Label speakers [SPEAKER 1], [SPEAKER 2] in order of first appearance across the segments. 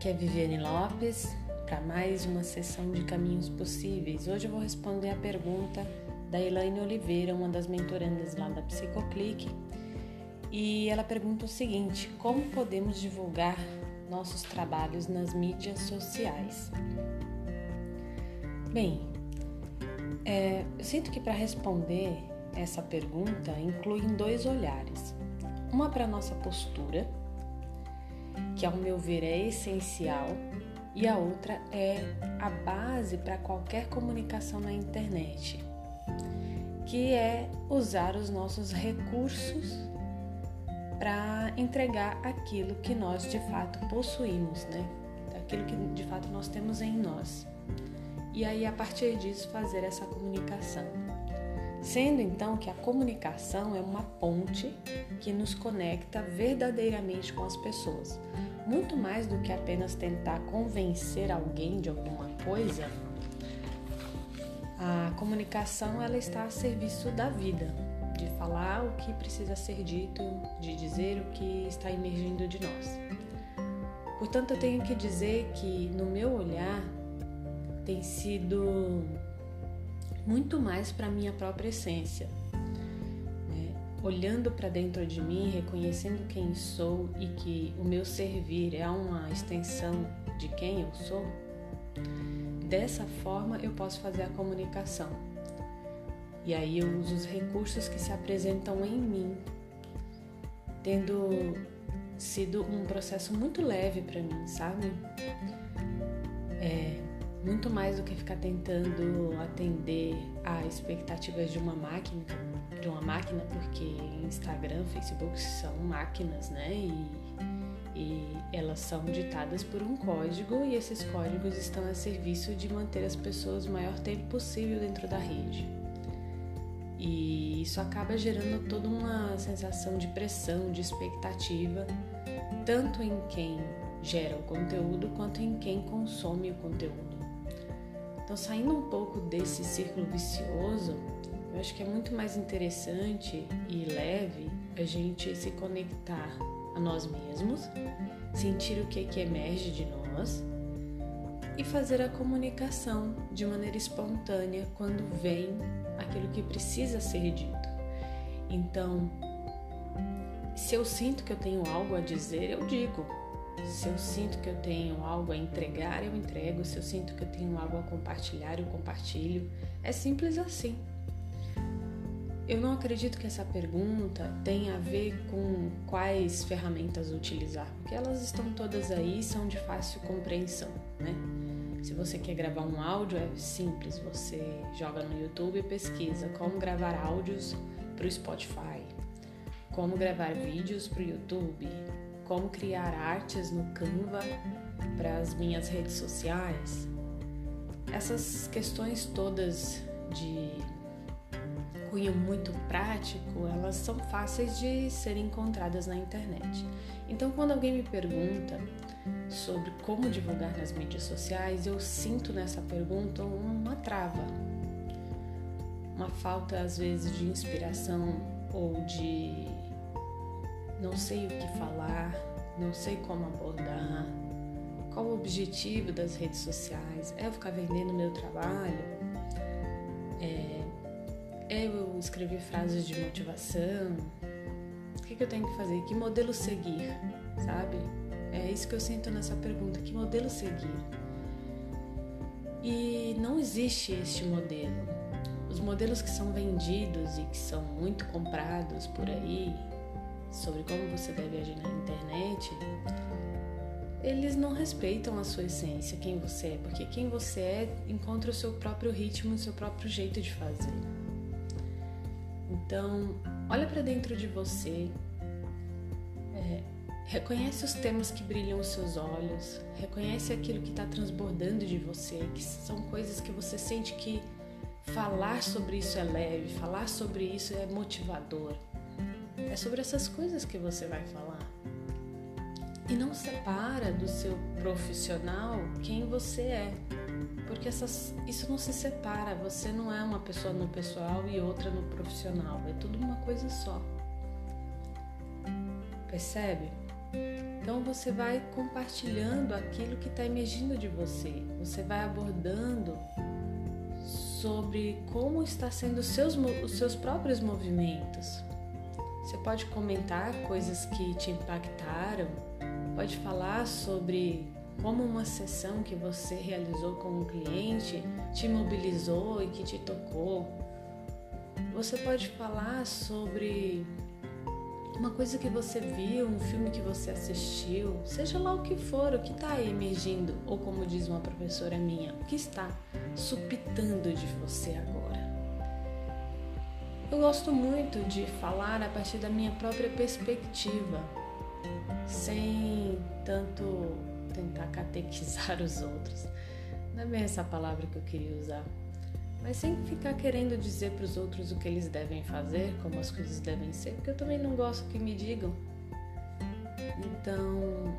[SPEAKER 1] Aqui é Viviane Lopes para mais uma sessão de Caminhos Possíveis. Hoje eu vou responder a pergunta da Elaine Oliveira, uma das mentorandas lá da Psicoclick, e ela pergunta o seguinte: como podemos divulgar nossos trabalhos nas mídias sociais? Bem, é, eu sinto que para responder essa pergunta inclui dois olhares. Uma para nossa postura, que ao meu ver é essencial, e a outra é a base para qualquer comunicação na internet, que é usar os nossos recursos para entregar aquilo que nós de fato possuímos, né? Aquilo que de fato nós temos em nós. E aí a partir disso fazer essa comunicação. Sendo então que a comunicação é uma ponte que nos conecta verdadeiramente com as pessoas. Muito mais do que apenas tentar convencer alguém de alguma coisa, a comunicação ela está a serviço da vida, de falar o que precisa ser dito, de dizer o que está emergindo de nós. Portanto, eu tenho que dizer que no meu olhar tem sido muito mais para minha própria essência. Olhando para dentro de mim, reconhecendo quem sou e que o meu servir é uma extensão de quem eu sou, dessa forma eu posso fazer a comunicação. E aí eu uso os recursos que se apresentam em mim, tendo sido um processo muito leve para mim, sabe? É, muito mais do que ficar tentando atender a expectativas de uma máquina, de uma máquina, porque Instagram, Facebook são máquinas, né? E, e elas são ditadas por um código e esses códigos estão a serviço de manter as pessoas o maior tempo possível dentro da rede. E isso acaba gerando toda uma sensação de pressão, de expectativa, tanto em quem gera o conteúdo quanto em quem consome o conteúdo. Então, saindo um pouco desse círculo vicioso, eu acho que é muito mais interessante e leve a gente se conectar a nós mesmos, sentir o que, que emerge de nós e fazer a comunicação de maneira espontânea quando vem aquilo que precisa ser dito. Então, se eu sinto que eu tenho algo a dizer, eu digo. Se eu sinto que eu tenho algo a entregar, eu entrego. Se eu sinto que eu tenho algo a compartilhar, eu compartilho. É simples assim. Eu não acredito que essa pergunta tenha a ver com quais ferramentas utilizar, porque elas estão todas aí são de fácil compreensão, né? Se você quer gravar um áudio, é simples, você joga no YouTube e pesquisa como gravar áudios para o Spotify, como gravar vídeos para o YouTube, como criar artes no Canva para as minhas redes sociais. Essas questões todas de cunho muito prático, elas são fáceis de serem encontradas na internet. Então, quando alguém me pergunta sobre como divulgar nas mídias sociais, eu sinto nessa pergunta uma trava, uma falta às vezes de inspiração ou de não sei o que falar, não sei como abordar, qual o objetivo das redes sociais, é eu ficar vendendo meu trabalho, eu escrever frases de motivação, o que, que eu tenho que fazer, que modelo seguir, sabe? É isso que eu sinto nessa pergunta, que modelo seguir? E não existe este modelo. Os modelos que são vendidos e que são muito comprados por aí, sobre como você deve agir na internet, eles não respeitam a sua essência, quem você é, porque quem você é encontra o seu próprio ritmo, o seu próprio jeito de fazer. Então, olha para dentro de você, é, reconhece os temas que brilham os seus olhos, reconhece aquilo que está transbordando de você, que são coisas que você sente que falar sobre isso é leve, falar sobre isso é motivador. É sobre essas coisas que você vai falar. E não separa do seu profissional quem você é. Porque essas, isso não se separa. Você não é uma pessoa no pessoal e outra no profissional. É tudo uma coisa só. Percebe? Então você vai compartilhando aquilo que está emergindo de você. Você vai abordando sobre como está sendo seus, os seus próprios movimentos. Você pode comentar coisas que te impactaram, pode falar sobre como uma sessão que você realizou com um cliente te mobilizou e que te tocou. Você pode falar sobre uma coisa que você viu, um filme que você assistiu, seja lá o que for, o que está emergindo, ou como diz uma professora minha, o que está supitando de você agora. Eu gosto muito de falar a partir da minha própria perspectiva, sem tanto tentar catequizar os outros. Não é bem essa palavra que eu queria usar mas sem ficar querendo dizer para os outros o que eles devem fazer, como as coisas devem ser, porque eu também não gosto que me digam. Então,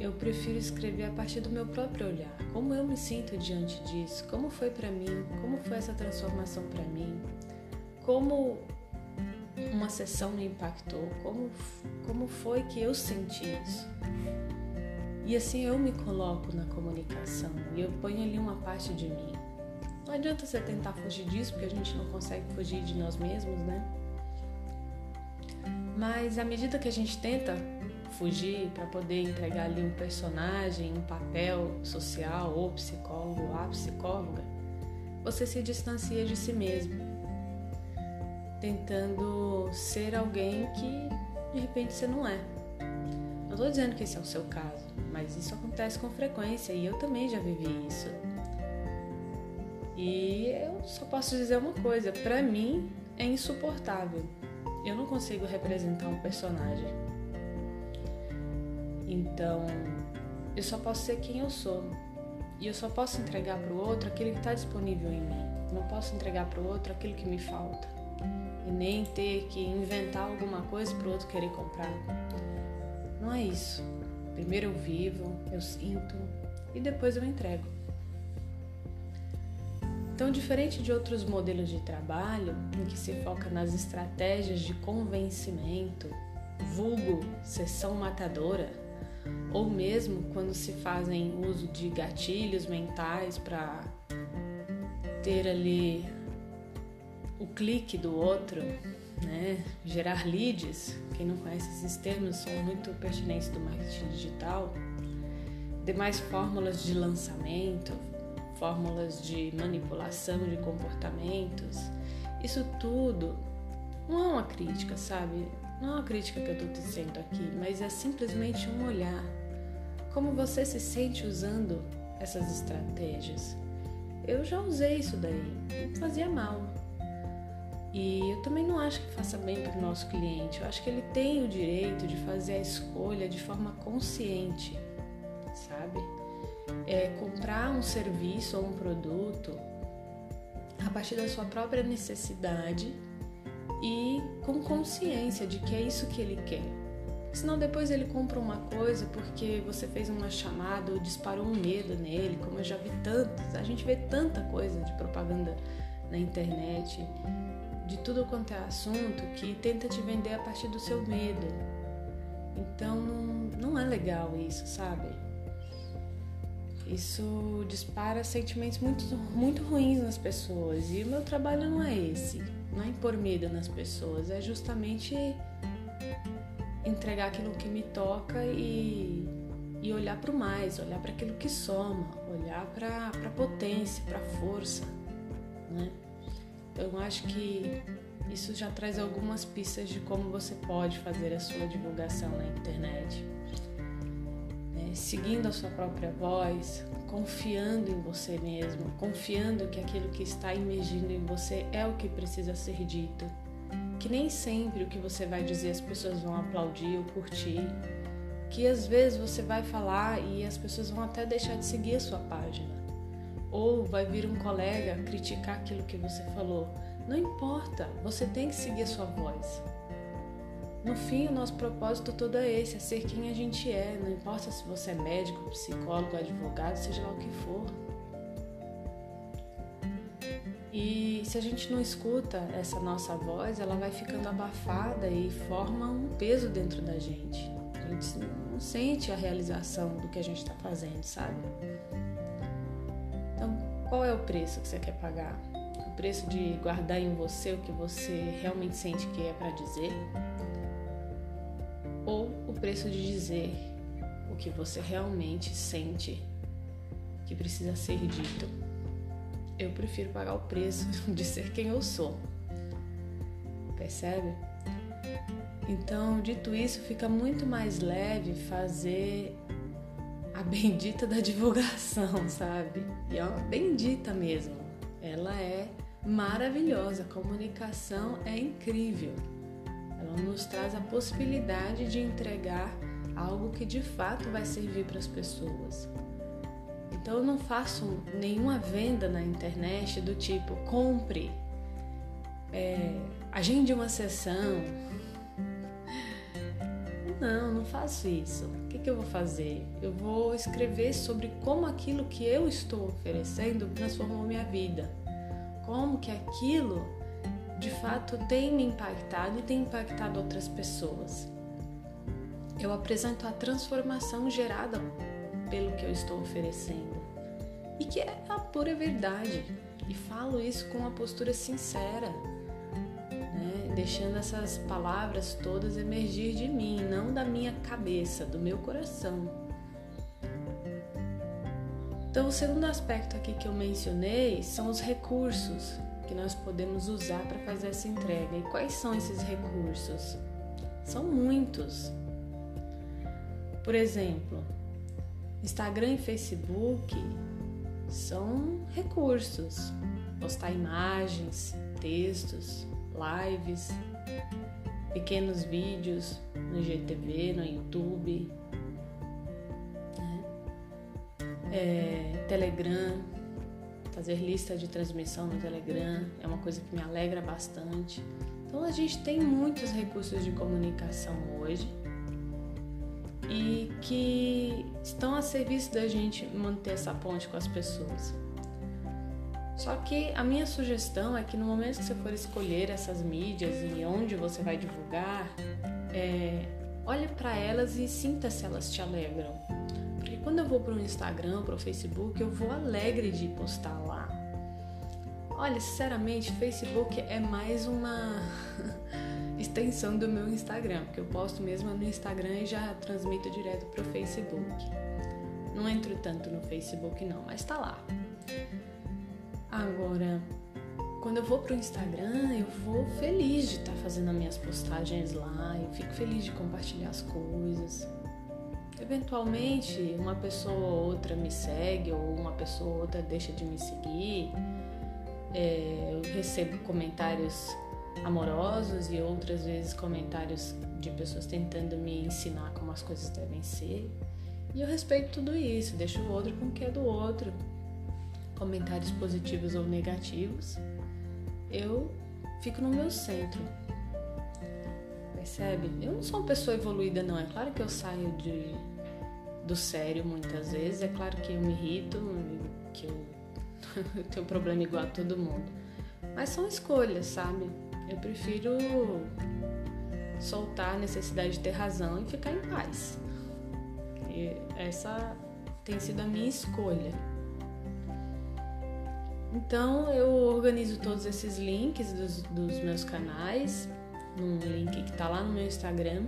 [SPEAKER 1] eu prefiro escrever a partir do meu próprio olhar, como eu me sinto diante disso, como foi para mim, como foi essa transformação para mim, como uma sessão me impactou, como como foi que eu senti isso. E assim eu me coloco na comunicação e eu ponho ali uma parte de mim. Não adianta você tentar fugir disso, porque a gente não consegue fugir de nós mesmos, né? Mas à medida que a gente tenta fugir para poder entregar ali um personagem, um papel social, ou psicólogo, ou a psicóloga, você se distancia de si mesmo, tentando ser alguém que de repente você não é. Não estou dizendo que esse é o seu caso, mas isso acontece com frequência e eu também já vivi isso. E eu só posso dizer uma coisa: para mim é insuportável. Eu não consigo representar um personagem. Então, eu só posso ser quem eu sou. E eu só posso entregar para o outro aquilo que está disponível em mim. Não posso entregar para o outro aquilo que me falta. E nem ter que inventar alguma coisa para o outro querer comprar. Não é isso. Primeiro eu vivo, eu sinto e depois eu entrego. Então, diferente de outros modelos de trabalho, em que se foca nas estratégias de convencimento, vulgo sessão matadora, ou mesmo quando se fazem uso de gatilhos mentais para ter ali o clique do outro, né? gerar leads. Quem não conhece esses termos são muito pertinentes do marketing digital. Demais fórmulas de lançamento, fórmulas de manipulação de comportamentos, isso tudo não é uma crítica, sabe? Não é uma crítica que eu estou dizendo aqui, mas é simplesmente um olhar. Como você se sente usando essas estratégias? Eu já usei isso daí, fazia mal. E eu também não acho que faça bem para o nosso cliente. Eu acho que ele tem o direito de fazer a escolha de forma consciente, sabe? é, comprar um serviço ou um produto a partir da sua própria necessidade e com consciência de que é isso que ele quer. Senão depois ele compra uma coisa porque você fez uma chamada ou disparou um medo nele, como eu já vi tantos. A gente vê tanta coisa de propaganda na internet, de tudo quanto é assunto, que tenta te vender a partir do seu medo. Então não é legal isso, sabe? Isso dispara sentimentos muito, muito ruins nas pessoas. E o meu trabalho não é esse, não é impor medo nas pessoas, é justamente entregar aquilo que me toca e, e olhar para o mais, olhar para aquilo que soma, olhar para a potência, para a força. Né? Eu acho que isso já traz algumas pistas de como você pode fazer a sua divulgação na internet seguindo a sua própria voz, confiando em você mesmo, confiando que aquilo que está emergindo em você é o que precisa ser dito. Que nem sempre o que você vai dizer as pessoas vão aplaudir ou curtir. Que às vezes você vai falar e as pessoas vão até deixar de seguir a sua página. Ou vai vir um colega criticar aquilo que você falou. Não importa, você tem que seguir a sua voz. No fim, o nosso propósito todo é esse, é ser quem a gente é, não importa se você é médico, psicólogo, advogado, seja lá o que for. E se a gente não escuta essa nossa voz, ela vai ficando abafada e forma um peso dentro da gente. A gente não sente a realização do que a gente está fazendo, sabe? Qual é o preço que você quer pagar? O preço de guardar em você o que você realmente sente que é para dizer? Ou o preço de dizer o que você realmente sente que precisa ser dito? Eu prefiro pagar o preço de ser quem eu sou. Percebe? Então, dito isso, fica muito mais leve fazer a bendita da divulgação, sabe? E é uma bendita mesmo. Ela é maravilhosa, a comunicação é incrível. Ela nos traz a possibilidade de entregar algo que de fato vai servir para as pessoas. Então eu não faço nenhuma venda na internet do tipo compre, é, agende uma sessão, não, não faço isso. O que, que eu vou fazer? Eu vou escrever sobre como aquilo que eu estou oferecendo transformou minha vida. Como que aquilo de fato tem me impactado e tem impactado outras pessoas. Eu apresento a transformação gerada pelo que eu estou oferecendo e que é a pura verdade. E falo isso com uma postura sincera deixando essas palavras todas emergir de mim, não da minha cabeça, do meu coração. Então, o segundo aspecto aqui que eu mencionei são os recursos que nós podemos usar para fazer essa entrega. E quais são esses recursos? São muitos. Por exemplo, Instagram e Facebook são recursos. Postar imagens, textos, lives, pequenos vídeos no GTV, no YouTube, né? é, Telegram, fazer lista de transmissão no Telegram é uma coisa que me alegra bastante. Então a gente tem muitos recursos de comunicação hoje e que estão a serviço da gente manter essa ponte com as pessoas. Só que a minha sugestão é que no momento que você for escolher essas mídias e onde você vai divulgar, é, olhe para elas e sinta se elas te alegram. Porque quando eu vou para o Instagram, para o Facebook, eu vou alegre de postar lá. Olha, sinceramente, Facebook é mais uma extensão do meu Instagram, porque eu posto mesmo no Instagram e já transmito direto para o Facebook. Não entro tanto no Facebook não, mas tá lá. Agora, quando eu vou pro Instagram, eu vou feliz de estar tá fazendo as minhas postagens lá, eu fico feliz de compartilhar as coisas. Eventualmente, uma pessoa ou outra me segue, ou uma pessoa ou outra deixa de me seguir. É, eu recebo comentários amorosos e outras vezes comentários de pessoas tentando me ensinar como as coisas devem ser. E eu respeito tudo isso, deixo o outro com o que é do outro comentários positivos ou negativos, eu fico no meu centro. Percebe? Eu não sou uma pessoa evoluída, não. É claro que eu saio de, do sério muitas vezes, é claro que eu me irrito, que eu, eu tenho problema igual a todo mundo. Mas são escolhas, sabe? Eu prefiro soltar a necessidade de ter razão e ficar em paz. E essa tem sido a minha escolha. Então eu organizo todos esses links dos, dos meus canais num link que está lá no meu Instagram.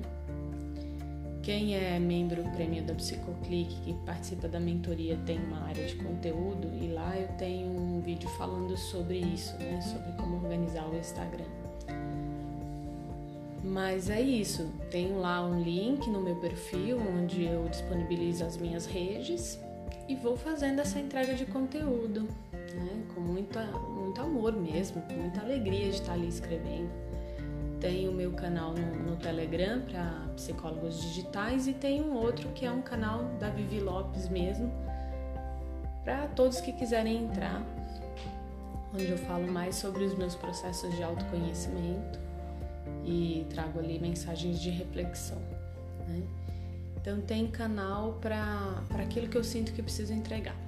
[SPEAKER 1] Quem é membro prêmio da Psicoclick, que participa da mentoria, tem uma área de conteúdo e lá eu tenho um vídeo falando sobre isso, né? Sobre como organizar o Instagram. Mas é isso, tenho lá um link no meu perfil onde eu disponibilizo as minhas redes e vou fazendo essa entrega de conteúdo né? com muita, muito amor mesmo, com muita alegria de estar ali escrevendo. Tem o meu canal no, no Telegram para psicólogos digitais e tem um outro que é um canal da Vivi Lopes mesmo, para todos que quiserem entrar, onde eu falo mais sobre os meus processos de autoconhecimento e trago ali mensagens de reflexão. Né? Então tem canal para aquilo que eu sinto que preciso entregar.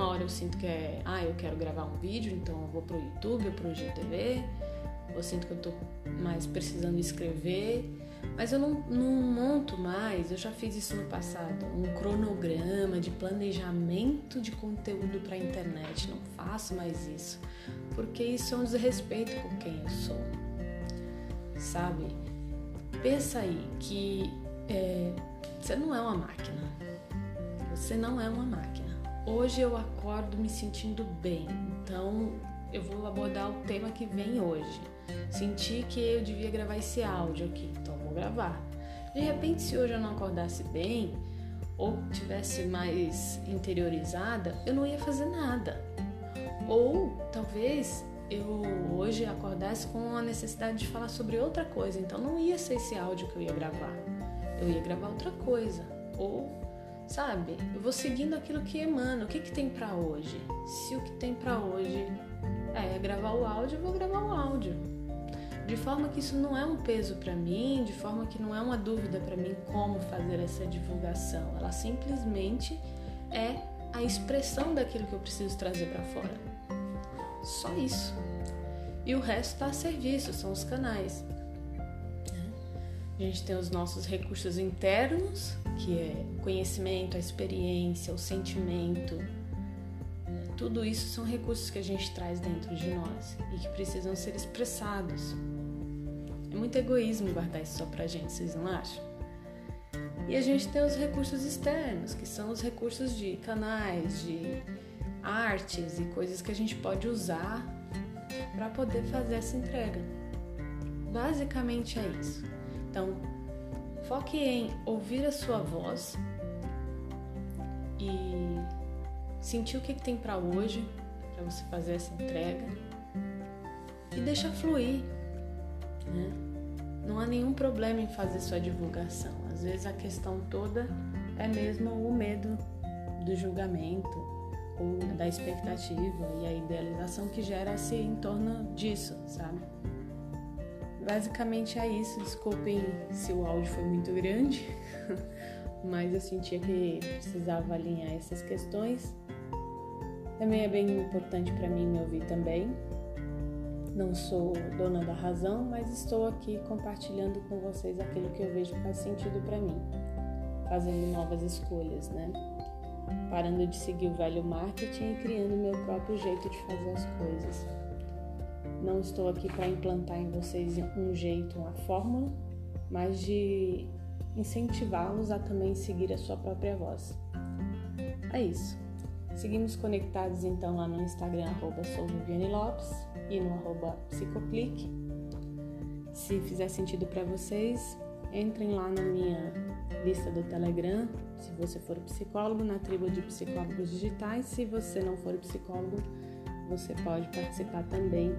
[SPEAKER 1] Uma hora eu sinto que é, ah, eu quero gravar um vídeo, então eu vou pro YouTube ou pro GTV. Eu sinto que eu tô mais precisando escrever. Mas eu não, não monto mais, eu já fiz isso no passado, um cronograma de planejamento de conteúdo para internet. Não faço mais isso, porque isso é um desrespeito com quem eu sou. Sabe? Pensa aí que é, você não é uma máquina. Você não é uma máquina. Hoje eu acordo me sentindo bem, então eu vou abordar o tema que vem hoje. Senti que eu devia gravar esse áudio aqui, então vou gravar. De repente, se hoje eu não acordasse bem ou tivesse mais interiorizada, eu não ia fazer nada. Ou talvez eu hoje acordasse com a necessidade de falar sobre outra coisa, então não ia ser esse áudio que eu ia gravar. Eu ia gravar outra coisa. Ou, sabe, eu vou seguindo aquilo que emana. O que, que tem para hoje? Se o que tem para hoje é gravar o áudio, eu vou gravar o áudio. De forma que isso não é um peso para mim, de forma que não é uma dúvida para mim como fazer essa divulgação. Ela simplesmente é a expressão daquilo que eu preciso trazer para fora. Só isso. E o resto está a serviço, são os canais. A gente tem os nossos recursos internos, que é conhecimento, a experiência, o sentimento, tudo isso são recursos que a gente traz dentro de nós e que precisam ser expressados. É muito egoísmo guardar isso só pra gente, vocês não acham? E a gente tem os recursos externos, que são os recursos de canais, de artes e coisas que a gente pode usar para poder fazer essa entrega. Basicamente é isso. Então, foque em ouvir a sua voz e sentir o que, tem para hoje, para você fazer essa entrega e deixa fluir. Né? Não há nenhum problema em fazer sua divulgação. Às vezes a questão toda é mesmo o medo do julgamento ou da expectativa e a idealização que gera-se em torno disso, sabe? Basicamente é isso. Desculpem se o áudio foi muito grande, mas eu sentia que precisava alinhar essas questões também é bem importante para mim me ouvir também. Não sou dona da razão, mas estou aqui compartilhando com vocês aquilo que eu vejo faz sentido para mim, fazendo novas escolhas, né? Parando de seguir o velho marketing e criando meu próprio jeito de fazer as coisas. Não estou aqui para implantar em vocês um jeito, uma fórmula, mas de incentivá-los a também seguir a sua própria voz. É isso. Seguimos conectados então lá no Instagram, arroba Lopes e no arroba Psicoclick. Se fizer sentido para vocês, entrem lá na minha lista do Telegram, se você for psicólogo, na tribo de psicólogos digitais. Se você não for psicólogo, você pode participar também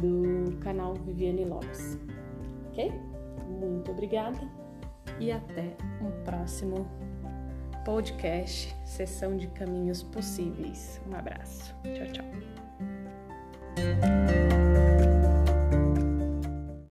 [SPEAKER 1] do canal Viviane Lopes. Ok? Muito obrigada e até um próximo podcast Sessão de Caminhos Possíveis. Um abraço. Tchau, tchau.